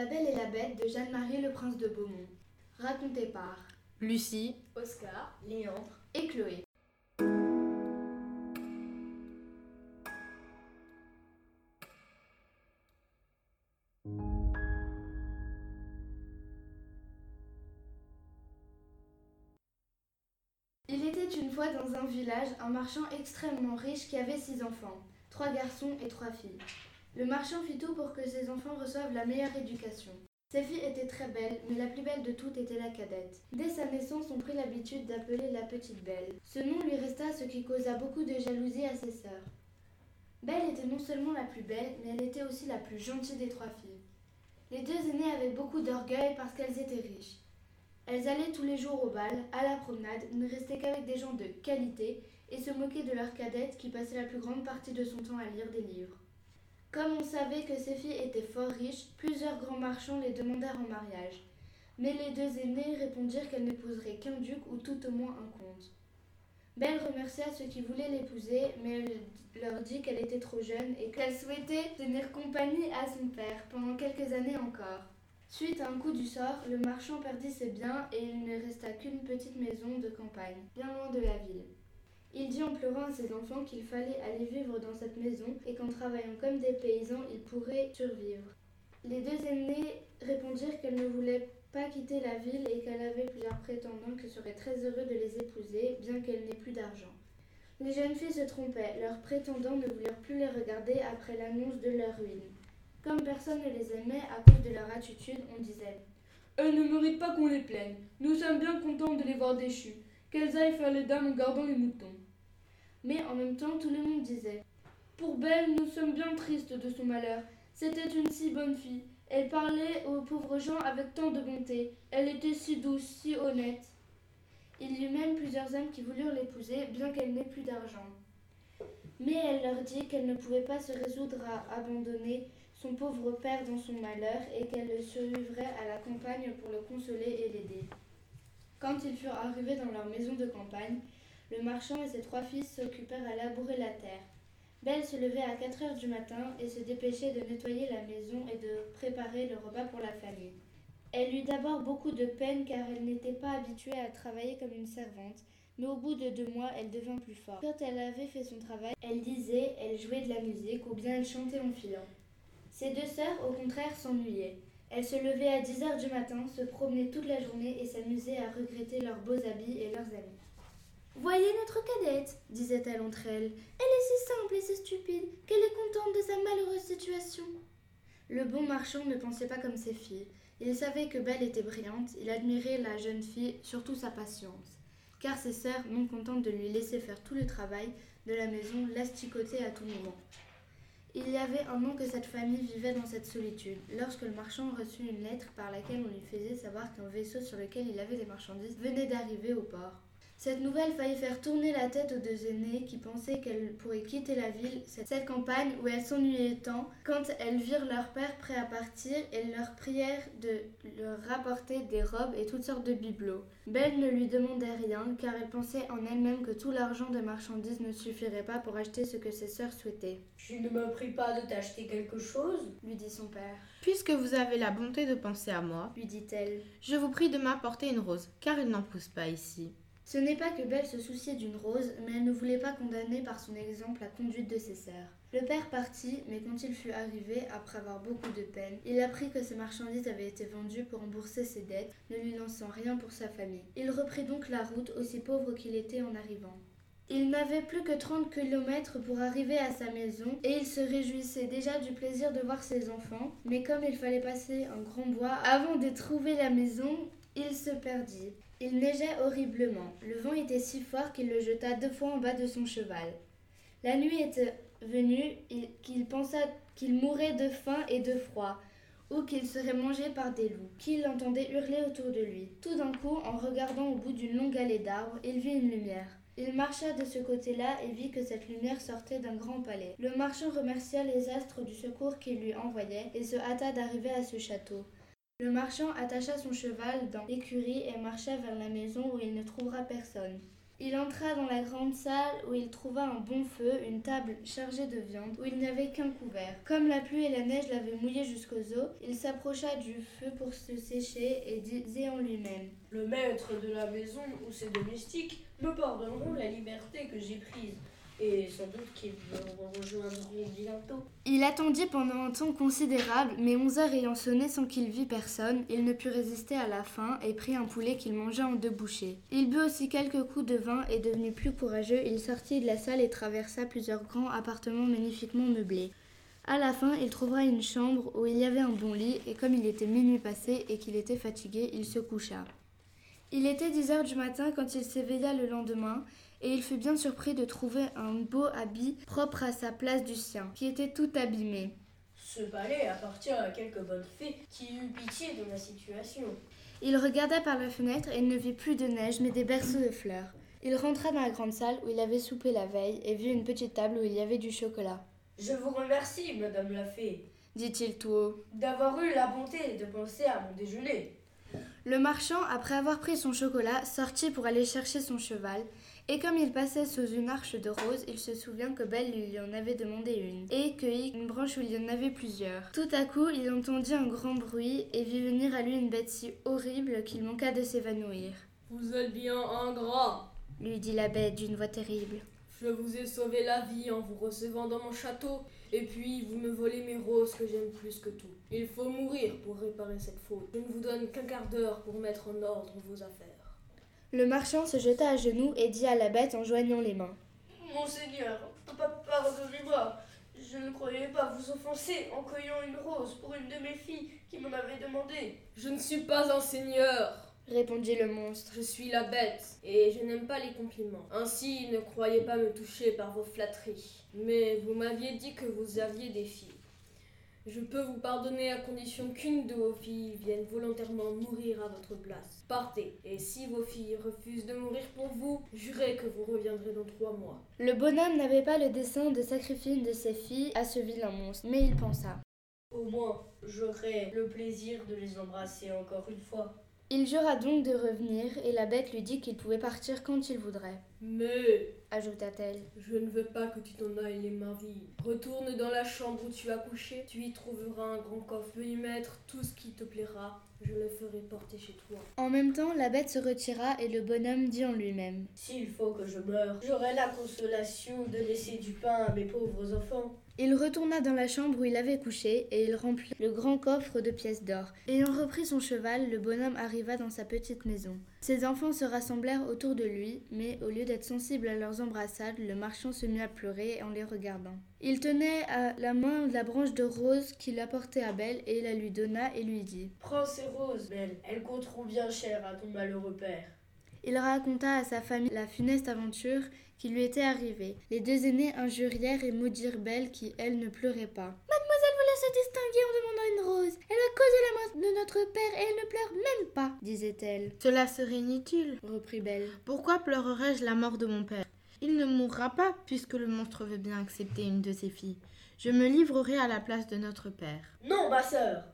La Belle et la Bête de Jeanne-Marie Le Prince de Beaumont. Raconté par Lucie, Oscar Léandre et Chloé. Il était une fois dans un village un marchand extrêmement riche qui avait six enfants, trois garçons et trois filles. Le marchand fit tout pour que ses enfants reçoivent la meilleure éducation. Ses filles étaient très belles, mais la plus belle de toutes était la cadette. Dès sa naissance, on prit l'habitude d'appeler la petite Belle. Ce nom lui resta ce qui causa beaucoup de jalousie à ses sœurs. Belle était non seulement la plus belle, mais elle était aussi la plus gentille des trois filles. Les deux aînées avaient beaucoup d'orgueil parce qu'elles étaient riches. Elles allaient tous les jours au bal, à la promenade, ne restaient qu'avec des gens de qualité et se moquaient de leur cadette qui passait la plus grande partie de son temps à lire des livres. Comme on savait que ces filles étaient fort riches, plusieurs grands marchands les demandèrent en mariage. Mais les deux aînées répondirent qu'elles n'épouseraient qu'un duc ou tout au moins un comte. Belle remercia ceux qui voulaient l'épouser, mais leur dit qu'elle était trop jeune et qu'elle souhaitait tenir compagnie à son père pendant quelques années encore. Suite à un coup du sort, le marchand perdit ses biens et il ne resta qu'une petite maison de campagne, bien loin de la ville. Il dit en pleurant à ses enfants qu'il fallait aller vivre dans cette maison et qu'en travaillant comme des paysans, ils pourraient survivre. Les deux aînés répondirent qu'elles ne voulaient pas quitter la ville et qu'elle avait plusieurs prétendants qui seraient très heureux de les épouser, bien qu'elle n'ait plus d'argent. Les jeunes filles se trompaient, leurs prétendants ne voulurent plus les regarder après l'annonce de leur ruine. Comme personne ne les aimait à cause de leur attitude, on disait Elles ne méritent pas qu'on les plaigne. Nous sommes bien contents de les voir déchues. Qu'elles aillent faire les dames en gardant les moutons? Mais en même temps, tout le monde disait Pour Belle, nous sommes bien tristes de son malheur. C'était une si bonne fille. Elle parlait aux pauvres gens avec tant de bonté. Elle était si douce, si honnête. Il y eut même plusieurs hommes qui voulurent l'épouser, bien qu'elle n'ait plus d'argent. Mais elle leur dit qu'elle ne pouvait pas se résoudre à abandonner son pauvre père dans son malheur et qu'elle le survivrait à la campagne pour le consoler et l'aider. Quand ils furent arrivés dans leur maison de campagne, le marchand et ses trois fils s'occupèrent à labourer la terre. Belle se levait à quatre heures du matin et se dépêchait de nettoyer la maison et de préparer le repas pour la famille. Elle eut d'abord beaucoup de peine car elle n'était pas habituée à travailler comme une servante, mais au bout de deux mois, elle devint plus forte. Quand elle avait fait son travail, elle lisait, elle jouait de la musique ou bien elle chantait en filant. Ses deux sœurs, au contraire, s'ennuyaient. Elles se levaient à dix heures du matin, se promenaient toute la journée et s'amusaient à regretter leurs beaux habits et leurs amis. Voyez notre cadette, disait-elle entre elles. Elle est si simple et si stupide qu'elle est contente de sa malheureuse situation. Le bon marchand ne pensait pas comme ses filles. Il savait que Belle était brillante, il admirait la jeune fille, surtout sa patience. Car ses sœurs, non contentes de lui laisser faire tout le travail de la maison, l'asticotaient à tout moment. Il y avait un an que cette famille vivait dans cette solitude, lorsque le marchand reçut une lettre par laquelle on lui faisait savoir qu'un vaisseau sur lequel il avait des marchandises venait d'arriver au port. Cette nouvelle faillit faire tourner la tête aux deux aînées qui pensaient qu'elles pourraient quitter la ville, cette campagne où elles s'ennuyaient tant, quand elles virent leur père prêt à partir, elles leur prièrent de leur rapporter des robes et toutes sortes de bibelots. Belle ne lui demandait rien, car elle pensait en elle-même que tout l'argent des marchandises ne suffirait pas pour acheter ce que ses sœurs souhaitaient. Tu ne me pries pas de t'acheter quelque chose lui dit son père. Puisque vous avez la bonté de penser à moi, lui dit-elle, je vous prie de m'apporter une rose, car il n'en pousse pas ici. Ce n'est pas que Belle se souciait d'une rose, mais elle ne voulait pas condamner par son exemple la conduite de ses sœurs. Le père partit, mais quand il fut arrivé, après avoir beaucoup de peine, il apprit que ses marchandises avaient été vendues pour rembourser ses dettes, ne lui lançant rien pour sa famille. Il reprit donc la route, aussi pauvre qu'il était en arrivant. Il n'avait plus que 30 kilomètres pour arriver à sa maison et il se réjouissait déjà du plaisir de voir ses enfants, mais comme il fallait passer un grand bois avant de trouver la maison, il se perdit. Il neigeait horriblement. Le vent était si fort qu'il le jeta deux fois en bas de son cheval. La nuit était venue qu'il pensa qu'il mourrait de faim et de froid, ou qu'il serait mangé par des loups, qu'il entendait hurler autour de lui. Tout d'un coup, en regardant au bout d'une longue allée d'arbres, il vit une lumière. Il marcha de ce côté-là et vit que cette lumière sortait d'un grand palais. Le marchand remercia les astres du secours qu'ils lui envoyaient et se hâta d'arriver à ce château. Le marchand attacha son cheval dans l'écurie et marcha vers la maison où il ne trouvera personne. Il entra dans la grande salle où il trouva un bon feu, une table chargée de viande, où il n'y avait qu'un couvert. Comme la pluie et la neige l'avaient mouillé jusqu'aux os, il s'approcha du feu pour se sécher et disait en lui-même Le maître de la maison ou ses domestiques me pardonneront la liberté que j'ai prise sans doute bientôt. Il attendit pendant un temps considérable, mais onze heures ayant sonné sans qu'il vît personne, il ne put résister à la faim et prit un poulet qu'il mangea en deux bouchées. Il but aussi quelques coups de vin et devenu plus courageux, il sortit de la salle et traversa plusieurs grands appartements magnifiquement meublés. À la fin, il trouva une chambre où il y avait un bon lit, et comme il était minuit passé et qu'il était fatigué, il se coucha. Il était dix heures du matin quand il s'éveilla le lendemain, et il fut bien surpris de trouver un beau habit propre à sa place du sien, qui était tout abîmé. Ce palais appartient à quelques bonnes fées qui eut pitié de ma situation. Il regarda par la fenêtre et ne vit plus de neige mais des berceaux de fleurs. Il rentra dans la grande salle où il avait soupé la veille et vit une petite table où il y avait du chocolat. Je vous remercie, Madame la Fée, dit-il tout haut, d'avoir eu la bonté de penser à mon déjeuner. Le marchand, après avoir pris son chocolat, sortit pour aller chercher son cheval, et comme il passait sous une arche de roses, il se souvient que Belle lui en avait demandé une, et cueillit une branche où il y en avait plusieurs. Tout à coup, il entendit un grand bruit, et vit venir à lui une bête si horrible qu'il manqua de s'évanouir. Vous êtes bien ingrat, lui dit la bête d'une voix terrible. Je vous ai sauvé la vie en vous recevant dans mon château, et puis vous me volez mes roses que j'aime plus que tout. Il faut mourir pour réparer cette faute. Je ne vous donne qu'un quart d'heure pour mettre en ordre vos affaires. Le marchand se jeta à genoux et dit à la bête en joignant les mains. Monseigneur, pardonnez-moi. Je ne croyais pas vous offenser en cueillant une rose pour une de mes filles qui m'en avait demandé. Je ne suis pas un seigneur, répondit le monstre. Je suis la bête, et je n'aime pas les compliments. Ainsi, ne croyez pas me toucher par vos flatteries. Mais vous m'aviez dit que vous aviez des filles. Je peux vous pardonner à condition qu'une de vos filles vienne volontairement mourir à votre place. Partez, et si vos filles refusent de mourir pour vous, jurez que vous reviendrez dans trois mois. Le bonhomme n'avait pas le dessein de sacrifier une de ses filles à ce vilain monstre, mais il pensa. Au moins, j'aurai le plaisir de les embrasser encore une fois. Il jura donc de revenir, et la bête lui dit qu'il pouvait partir quand il voudrait. Mais, ajouta-t-elle, je ne veux pas que tu t'en ailles les mains vides. Retourne dans la chambre où tu as couché, tu y trouveras un grand coffre. Peux y mettre tout ce qui te plaira. Je le ferai porter chez toi. En même temps, la bête se retira et le bonhomme dit en lui-même S'il faut que je meure, j'aurai la consolation de laisser du pain à mes pauvres enfants. Il retourna dans la chambre où il avait couché et il remplit le grand coffre de pièces d'or. Ayant repris son cheval, le bonhomme arriva dans sa petite maison. Ses enfants se rassemblèrent autour de lui, mais au lieu d'être sensible à leurs embrassades, le marchand se mit à pleurer en les regardant. Il tenait à la main la branche de rose qu'il apportait à Belle et la lui donna et lui dit Prends ces roses, Belle, elles coûteront bien cher à ton malheureux père. Il raconta à sa famille la funeste aventure qui lui était arrivée. Les deux aînés injurièrent et maudirent Belle qui, elle, ne pleurait pas. Mademoiselle voulait se distinguer en demandant une rose. Elle a causé la mort de notre père et elle ne pleure même pas, disait-elle. Cela serait inutile, reprit Belle. Pourquoi pleurerais-je la mort de mon père? Il ne mourra pas puisque le monstre veut bien accepter une de ses filles. Je me livrerai à la place de notre père. Non, ma sœur,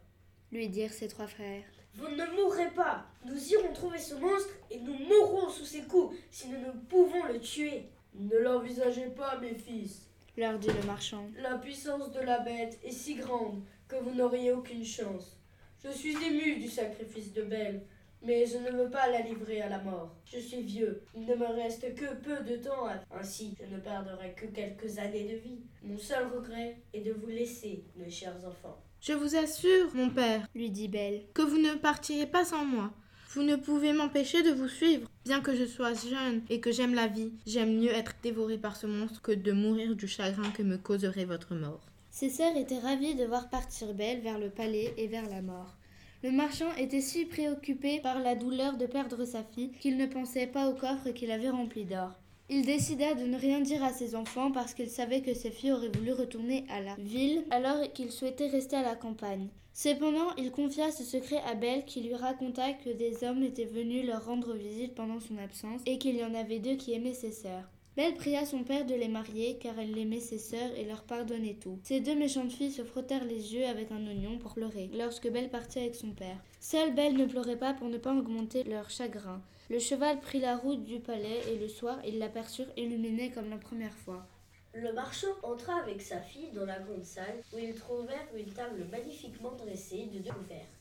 lui dirent ses trois frères. Vous ne mourrez pas. Nous irons trouver ce monstre et nous mourrons sous ses coups si nous ne pouvons le tuer. Ne l'envisagez pas, mes fils, leur dit le marchand. La puissance de la bête est si grande que vous n'auriez aucune chance. Je suis ému du sacrifice de Belle, mais je ne veux pas la livrer à la mort. Je suis vieux, il ne me reste que peu de temps, ainsi je ne perdrai que quelques années de vie. Mon seul regret est de vous laisser, mes chers enfants. Je vous assure, mon père, lui dit Belle, que vous ne partirez pas sans moi. Vous ne pouvez m'empêcher de vous suivre. Bien que je sois jeune et que j'aime la vie, j'aime mieux être dévoré par ce monstre que de mourir du chagrin que me causerait votre mort. Ses sœurs étaient ravies de voir partir Belle vers le palais et vers la mort. Le marchand était si préoccupé par la douleur de perdre sa fille qu'il ne pensait pas au coffre qu'il avait rempli d'or. Il décida de ne rien dire à ses enfants parce qu'il savait que ses filles auraient voulu retourner à la ville alors qu'il souhaitait rester à la campagne. Cependant, il confia ce secret à Belle qui lui raconta que des hommes étaient venus leur rendre visite pendant son absence et qu'il y en avait deux qui aimaient ses sœurs. Belle pria son père de les marier car elle aimait ses sœurs et leur pardonnait tout. Ces deux méchantes filles se frottèrent les yeux avec un oignon pour pleurer lorsque Belle partit avec son père. Seule Belle ne pleurait pas pour ne pas augmenter leur chagrin. Le cheval prit la route du palais et le soir ils l'aperçurent illuminée comme la première fois. Le marchand entra avec sa fille dans la grande salle où ils trouvèrent une table magnifiquement dressée de deux couverts.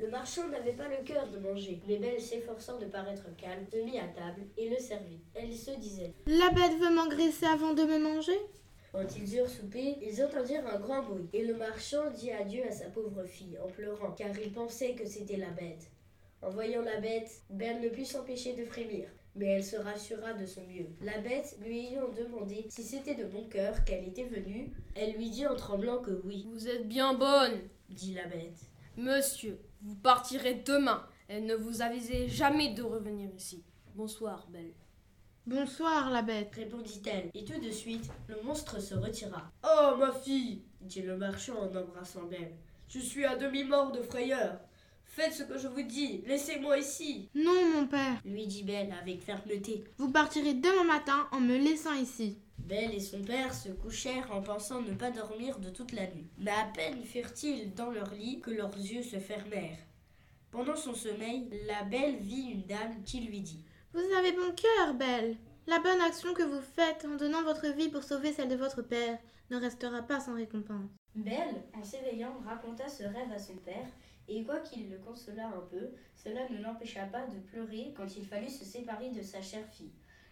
Le marchand n'avait pas le cœur de manger, mais Belle, s'efforçant de paraître calme, se mit à table et le servit. Elle se disait La bête veut m'engraisser avant de me manger? Quand ils eurent soupé, ils entendirent un grand bruit, et le marchand dit adieu à sa pauvre fille en pleurant, car il pensait que c'était la bête. En voyant la bête, Belle ne put s'empêcher de frémir, mais elle se rassura de son mieux. La bête lui ayant demandé si c'était de bon cœur qu'elle était venue, elle lui dit en tremblant que oui, Vous êtes bien bonne, dit la bête. Monsieur. Vous partirez demain et ne vous avisez jamais de revenir ici. Bonsoir, Belle. Bonsoir, la bête. répondit-elle, et tout de suite, le monstre se retira. Oh, ma fille, dit le marchand en embrassant Belle, je suis à demi-mort de frayeur. Faites ce que je vous dis, laissez-moi ici, Non, mon père. lui dit Belle avec fermeté. Vous partirez demain matin en me laissant ici. Belle et son père se couchèrent en pensant ne pas dormir de toute la nuit. Mais à peine furent-ils dans leur lit que leurs yeux se fermèrent. Pendant son sommeil, la belle vit une dame qui lui dit Vous avez bon cœur, Belle. La bonne action que vous faites en donnant votre vie pour sauver celle de votre père ne restera pas sans récompense. Belle, en s'éveillant, raconta ce rêve à son père, et quoiqu'il le consola un peu, cela ne l'empêcha pas de pleurer quand il fallut se séparer de sa chère fille.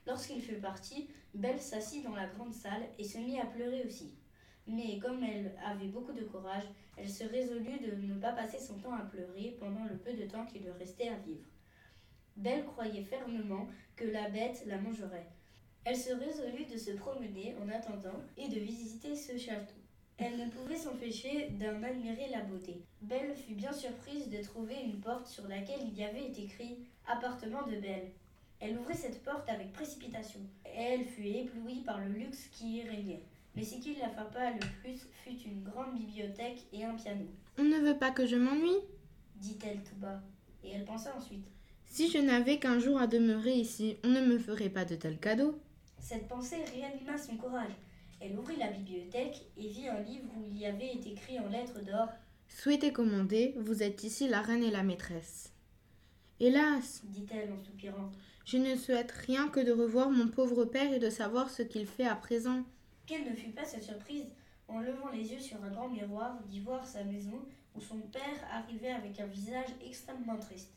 Lorsqu'il fut parti, Belle s'assit dans la grande salle et se mit à pleurer aussi. Mais comme elle avait beaucoup de courage, elle se résolut de ne pas passer son temps à pleurer pendant le peu de temps qui lui restait à vivre. Belle croyait fermement que la bête la mangerait. Elle se résolut de se promener en attendant et de visiter ce château. Elle ne pouvait s'empêcher d'en admirer la beauté. Belle fut bien surprise de trouver une porte sur laquelle il y avait écrit Appartement de Belle. Elle ouvrit cette porte avec précipitation. Elle fut éblouie par le luxe qui y régnait. Mais ce qui la frappa le plus fut une grande bibliothèque et un piano, On ne veut pas que je m'ennuie dit-elle tout bas. Et elle pensa ensuite. Si je n'avais qu'un jour à demeurer ici, on ne me ferait pas de tels cadeaux. Cette pensée réanima son courage. Elle ouvrit la bibliothèque et vit un livre où il y avait été écrit en lettres d'or Souhaitez commander, vous êtes ici la reine et la maîtresse. Hélas, dit-elle en soupirant. je ne souhaite rien que de revoir mon pauvre père et de savoir ce qu'il fait à présent. Quelle ne fut pas sa surprise en levant les yeux sur un grand miroir d'y voir sa maison où son père arrivait avec un visage extrêmement triste.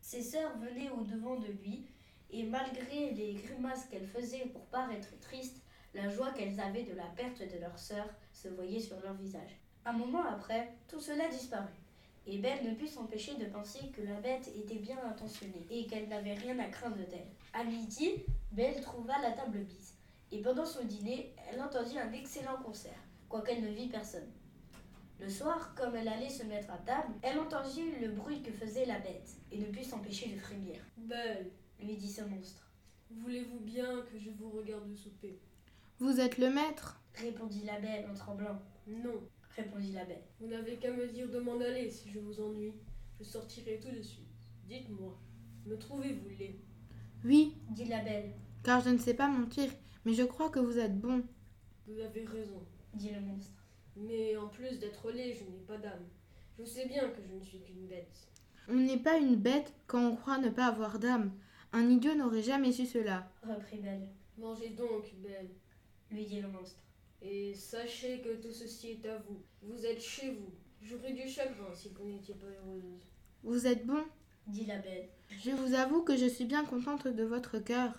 Ses sœurs venaient au devant de lui et malgré les grimaces qu'elles faisaient pour paraître tristes, la joie qu'elles avaient de la perte de leur sœur se voyait sur leur visage. Un moment après, tout cela disparut. Et Belle ne put s'empêcher de penser que la bête était bien intentionnée et qu'elle n'avait rien à craindre d'elle. À midi, Belle trouva la table bise. Et pendant son dîner, elle entendit un excellent concert, quoiqu'elle ne vit personne. Le soir, comme elle allait se mettre à table, elle entendit le bruit que faisait la bête et ne put s'empêcher de frémir. Belle, Lui dit ce monstre. voulez-vous bien que je vous regarde souper? Vous êtes le maître Répondit la belle en tremblant. Non. Répondit la belle. Vous n'avez qu'à me dire de m'en aller si je vous ennuie. Je sortirai tout de suite. Dites-moi, me trouvez-vous laid? Oui, Dit la belle. car je ne sais pas mentir, mais je crois que vous êtes bon. Vous avez raison. Dit le monstre. Mais en plus d'être laid, je n'ai pas d'âme. Je sais bien que je ne suis qu'une bête. On n'est pas une bête quand on croit ne pas avoir d'âme. Un idiot n'aurait jamais su cela. Reprit Belle. Mangez donc, belle, Lui dit le monstre. Et sachez que tout ceci est à vous. Vous êtes chez vous. J'aurais du chagrin si vous n'étiez pas heureuse. Vous êtes bon Dit la belle. Je vous avoue que je suis bien contente de votre cœur.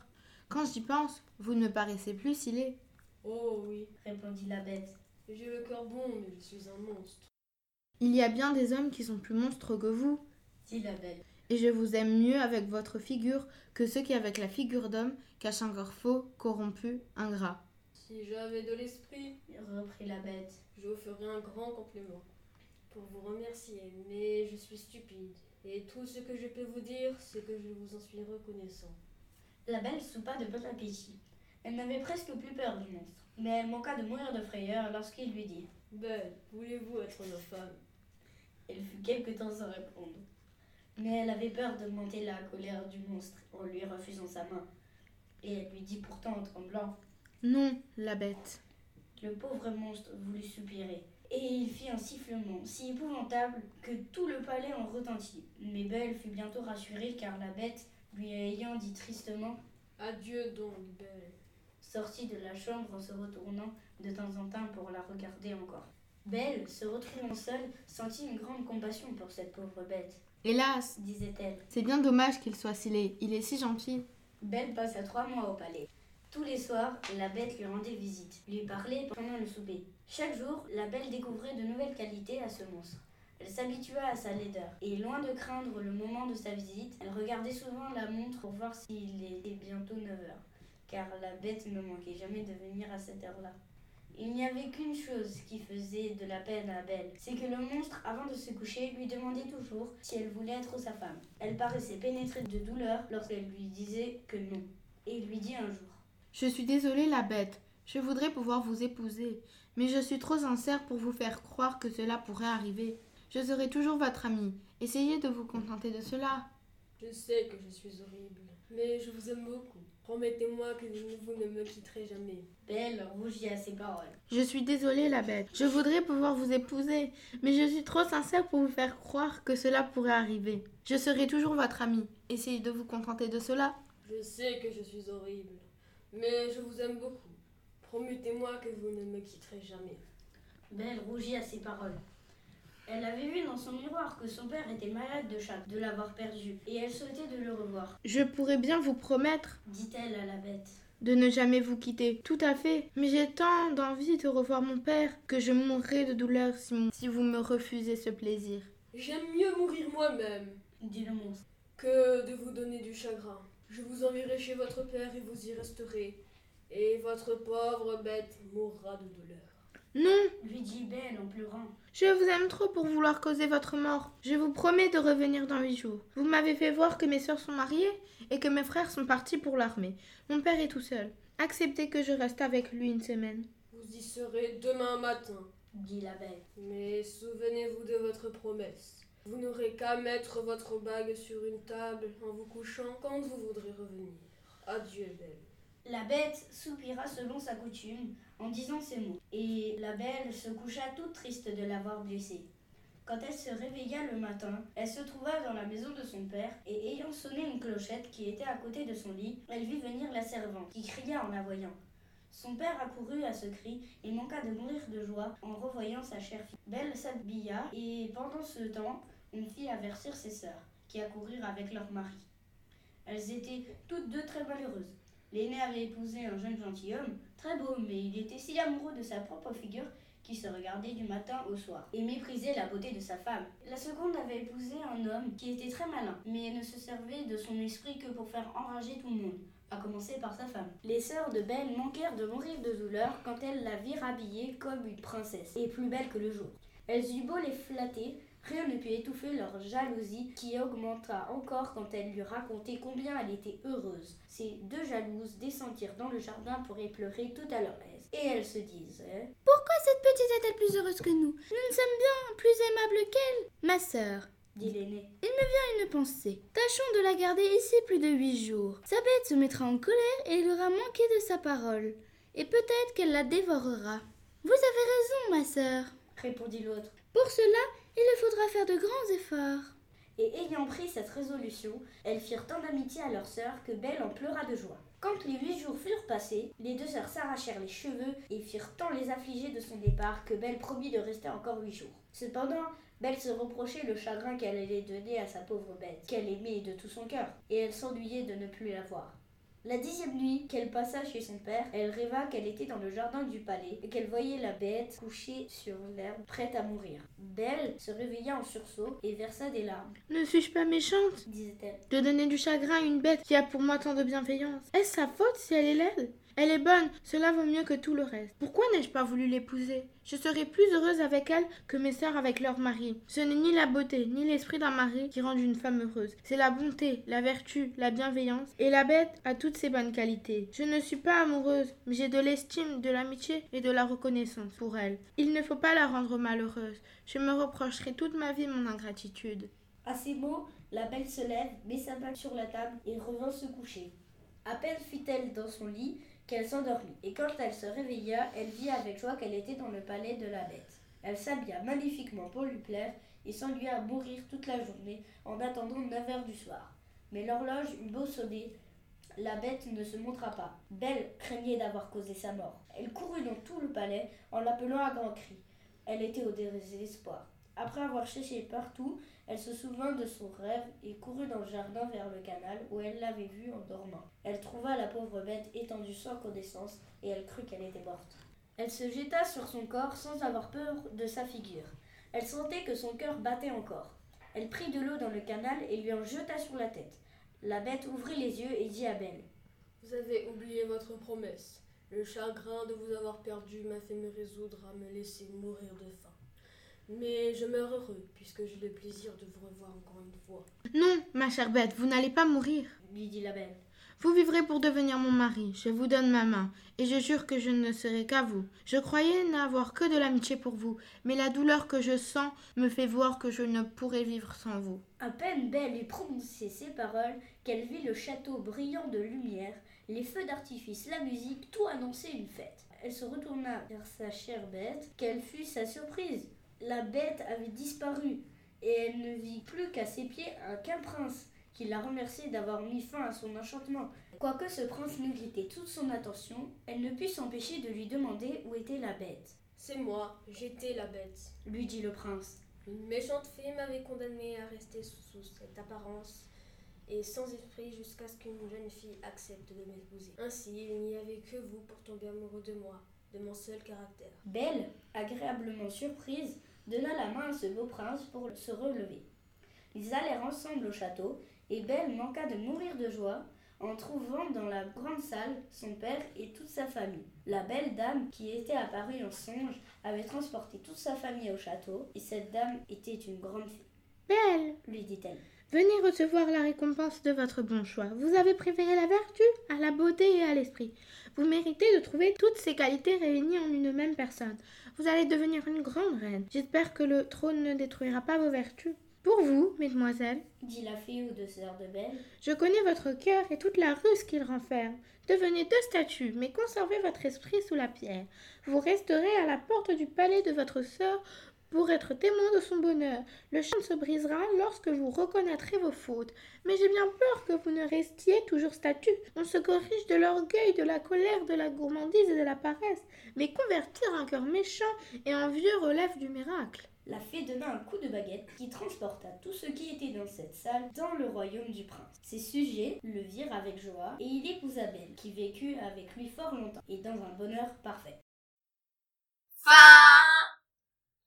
Quand j'y pense, vous ne me paraissez plus si laid. Oh oui, Répondit la bête. j'ai le cœur bon, mais je suis un monstre. Il y a bien des hommes qui sont plus monstres que vous, Dit la belle. et je vous aime mieux avec votre figure que ceux qui avec la figure d'homme cachent un corps faux, corrompu, ingrat. Si j'avais de l'esprit, Reprit la bête. je vous ferais un grand compliment pour vous remercier, mais je suis stupide. Et tout ce que je peux vous dire, c'est que je vous en suis reconnaissant. La belle soupa de bon appétit. Elle n'avait presque plus peur du monstre. Mais elle manqua de mourir de frayeur lorsqu'il lui dit. Belle, voulez-vous être ma femme? Elle fut quelque temps sans répondre. Mais elle avait peur d'augmenter la colère du monstre en lui refusant sa main. Et elle lui dit pourtant en tremblant. Non, la bête. Le pauvre monstre voulut soupirer. Et il fit un sifflement si épouvantable que tout le palais en retentit. Mais Belle fut bientôt rassurée car la bête, lui ayant dit tristement Adieu donc, Belle. sortit de la chambre en se retournant de temps en temps pour la regarder encore. Belle, se retrouvant seule, sentit une grande compassion pour cette pauvre bête, Hélas, disait-elle. c'est bien dommage qu'il soit si laid. Il est si gentil. Belle passa trois mois au palais. Tous les soirs, la bête lui rendait visite, lui parlait pendant le souper. Chaque jour, la belle découvrait de nouvelles qualités à ce monstre. Elle s'habitua à sa laideur, et loin de craindre le moment de sa visite, elle regardait souvent la montre pour voir s'il était bientôt 9 heures, car la bête ne manquait jamais de venir à cette heure-là. Il n'y avait qu'une chose qui faisait de la peine à Belle, c'est que le monstre, avant de se coucher, lui demandait toujours si elle voulait être sa femme. Elle paraissait pénétrée de douleur lorsqu'elle lui disait que non, et il lui dit un jour Je suis désolée, la bête. Je voudrais pouvoir vous épouser, mais je suis trop sincère pour vous faire croire que cela pourrait arriver. Je serai toujours votre amie. Essayez de vous contenter de cela. Je sais que je suis horrible, mais je vous aime beaucoup. Promettez-moi que vous ne me quitterez jamais. Belle rougit à ces paroles. Je suis désolée, la bête. Je voudrais pouvoir vous épouser, mais je suis trop sincère pour vous faire croire que cela pourrait arriver. Je serai toujours votre amie. Essayez de vous contenter de cela. Je sais que je suis horrible, mais je vous aime beaucoup. Promettez-moi que vous ne me quitterez jamais. Belle rougit à ces paroles. Elle avait vu dans son miroir que son père était malade de chaque de l'avoir perdu, et elle souhaitait de le revoir, Je pourrais bien vous promettre dit-elle à la bête. de ne jamais vous quitter. Tout à fait. Mais j'ai tant d'envie de revoir mon père que je mourrai de douleur si, mon- si vous me refusez ce plaisir. J'aime mieux mourir moi-même dit le monstre. que de vous donner du chagrin. Je vous enverrai chez votre père et vous y resterez. Et votre pauvre bête mourra de douleur. Non, lui dit Belle en pleurant. je vous aime trop pour vouloir causer votre mort. Je vous promets de revenir dans huit jours. Vous m'avez fait voir que mes sœurs sont mariées et que mes frères sont partis pour l'armée. Mon père est tout seul. Acceptez que je reste avec lui une semaine. Vous y serez demain matin. dit la belle. Mais souvenez-vous de votre promesse. Vous n'aurez qu'à mettre votre bague sur une table en vous couchant quand vous voudrez revenir. Adieu, belle. La bête soupira selon sa coutume en disant ces mots, et la belle se coucha toute triste de l'avoir blessée. Quand elle se réveilla le matin, elle se trouva dans la maison de son père, et ayant sonné une clochette qui était à côté de son lit, elle vit venir la servante, qui cria en la voyant. Son père accourut à ce cri et manqua de mourir de joie en revoyant sa chère fille. Belle s'habilla, et pendant ce temps, on fit avertir ses sœurs, qui accoururent avec leur mari. Elles étaient toutes deux très malheureuses. L'aîné avait épousé un jeune gentilhomme, très beau, mais il était si amoureux de sa propre figure qu'il se regardait du matin au soir et méprisait la beauté de sa femme. La seconde avait épousé un homme qui était très malin, mais ne se servait de son esprit que pour faire enrager tout le monde, à commencer par sa femme. Les sœurs de Belle manquèrent de mourir de douleur quand elles la virent habillée comme une princesse, et plus belle que le jour. Elles eurent beau les flatter, Rien ne put étouffer leur jalousie qui augmenta encore quand elle lui racontait combien elle était heureuse. Ces deux jalouses descendirent dans le jardin pour y pleurer tout à leur aise. Et elles se disaient Pourquoi cette petite est-elle plus heureuse que nous? Nous ne sommes bien plus aimables qu'elle. Ma sœur, dit l'aîné. une pensée. Tâchons de la garder ici plus de huit jours. Sa bête se mettra en colère et il aura manqué de sa parole. Et peut-être qu'elle la dévorera. Vous avez raison, ma sœur. répondit l'autre. Pour cela, il faudra faire de grands efforts. Et ayant pris cette résolution, elles firent tant d'amitié à leur sœur que Belle en pleura de joie. Quand les huit jours furent passés, les deux sœurs s'arrachèrent les cheveux et firent tant les affliger de son départ que Belle promit de rester encore huit jours. Cependant, Belle se reprochait le chagrin qu'elle allait donner à sa pauvre bête, qu'elle aimait de tout son cœur, et elle s'ennuyait de ne plus la voir. La dixième nuit qu'elle passa chez son père, elle rêva qu'elle était dans le jardin du palais et qu'elle voyait la bête couchée sur l'herbe, prête à mourir. Belle se réveilla en sursaut et versa des larmes, Ne suis-je pas méchante? disait-elle. de donner du chagrin à une bête qui a pour moi tant de bienveillance Est-ce sa faute si elle est laide? Elle est bonne, cela vaut mieux que tout le reste. Pourquoi n'ai-je pas voulu l'épouser? Je serais plus heureuse avec elle que mes sœurs avec leur mari. Ce n'est ni la beauté, ni l'esprit d'un mari qui rendent une femme heureuse. C'est la bonté, la vertu, la bienveillance. Et la bête a toutes ces bonnes qualités. Je ne suis pas amoureuse, mais j'ai de l'estime, de l'amitié et de la reconnaissance pour elle. Il ne faut pas la rendre malheureuse. Je me reprocherai toute ma vie mon ingratitude. À ces mots, la belle se lève, met sa main sur la table et revint se coucher. À peine fut-elle dans son lit qu'elle s'endormit, et quand elle se réveilla, elle vit avec joie qu'elle était dans le palais de la bête. Elle s'habilla magnifiquement pour lui plaire et s'ennuya à mourir toute la journée en attendant 9 heures du soir. Mais l'horloge eut beau sonner, la bête ne se montra pas. Belle craignait d'avoir causé sa mort. Elle courut dans tout le palais en l'appelant à grands cris. Elle était au désespoir. Après avoir cherché partout, elle se souvint de son rêve et courut dans le jardin vers le canal où elle l'avait vue en dormant. Elle trouva la pauvre bête étendue sans connaissance et elle crut qu'elle était morte. Elle se jeta sur son corps sans avoir peur de sa figure. Elle sentait que son cœur battait encore. Elle prit de l'eau dans le canal et lui en jeta sur la tête. La bête ouvrit les yeux et dit à Belle Vous avez oublié votre promesse. Le chagrin de vous avoir perdu m'a fait me résoudre à me laisser mourir de faim. Mais je meurs heureux, puisque j'ai le plaisir de vous revoir encore une fois. Non, ma chère bête, vous n'allez pas mourir. lui dit la belle. Vous vivrez pour devenir mon mari. Je vous donne ma main, et je jure que je ne serai qu'à vous. Je croyais n'avoir que de l'amitié pour vous, mais la douleur que je sens me fait voir que je ne pourrai vivre sans vous. À peine Belle eut prononcé ces paroles qu'elle vit le château brillant de lumière, les feux d'artifice, la musique, tout annonçait une fête. Elle se retourna vers sa chère bête. Quelle fut sa surprise La bête avait disparu, et elle ne vit plus qu'à ses pieds un qu'un prince qui la remerciait d'avoir mis fin à son enchantement. Quoique ce prince méritait toute son attention, elle ne put s'empêcher de lui demander où était la bête. C'est moi, j'étais la bête. Lui dit le prince. Une méchante fée m'avait condamné à rester sous cette apparence et sans esprit jusqu'à ce qu'une jeune fille accepte de m'épouser. Ainsi, il n'y avait que vous pour tomber amoureux de moi, de mon seul caractère. Belle, agréablement surprise, donna la main à ce beau prince pour se relever. Ils allèrent ensemble au château, et Belle manqua de mourir de joie en trouvant dans la grande salle son père et toute sa famille. La belle dame qui était apparue en songe avait transporté toute sa famille au château, et cette dame était une grande fille. Belle, lui dit-elle. Venez recevoir la récompense de votre bon choix. Vous avez préféré la vertu à la beauté et à l'esprit. Vous méritez de trouver toutes ces qualités réunies en une même personne. Vous allez devenir une grande reine. J'espère que le trône ne détruira pas vos vertus. Pour vous, mesdemoiselles, dit la fille aux deux sœurs de Belle, je connais votre cœur et toute la ruse qu'il renferme. Devenez deux statues, mais conservez votre esprit sous la pierre. Vous resterez à la porte du palais de votre sœur pour être témoin de son bonheur. Le chêne se brisera lorsque vous reconnaîtrez vos fautes. Mais j'ai bien peur que vous ne restiez toujours statue. On se corrige de l'orgueil, de la colère, de la gourmandise et de la paresse. Mais convertir un cœur méchant et envieux relève du miracle. La fée donna un coup de baguette qui transporta tout ce qui était dans cette salle dans le royaume du prince. Ses sujets le virent avec joie et il épousa Belle, qui vécut avec lui fort longtemps et dans un bonheur parfait.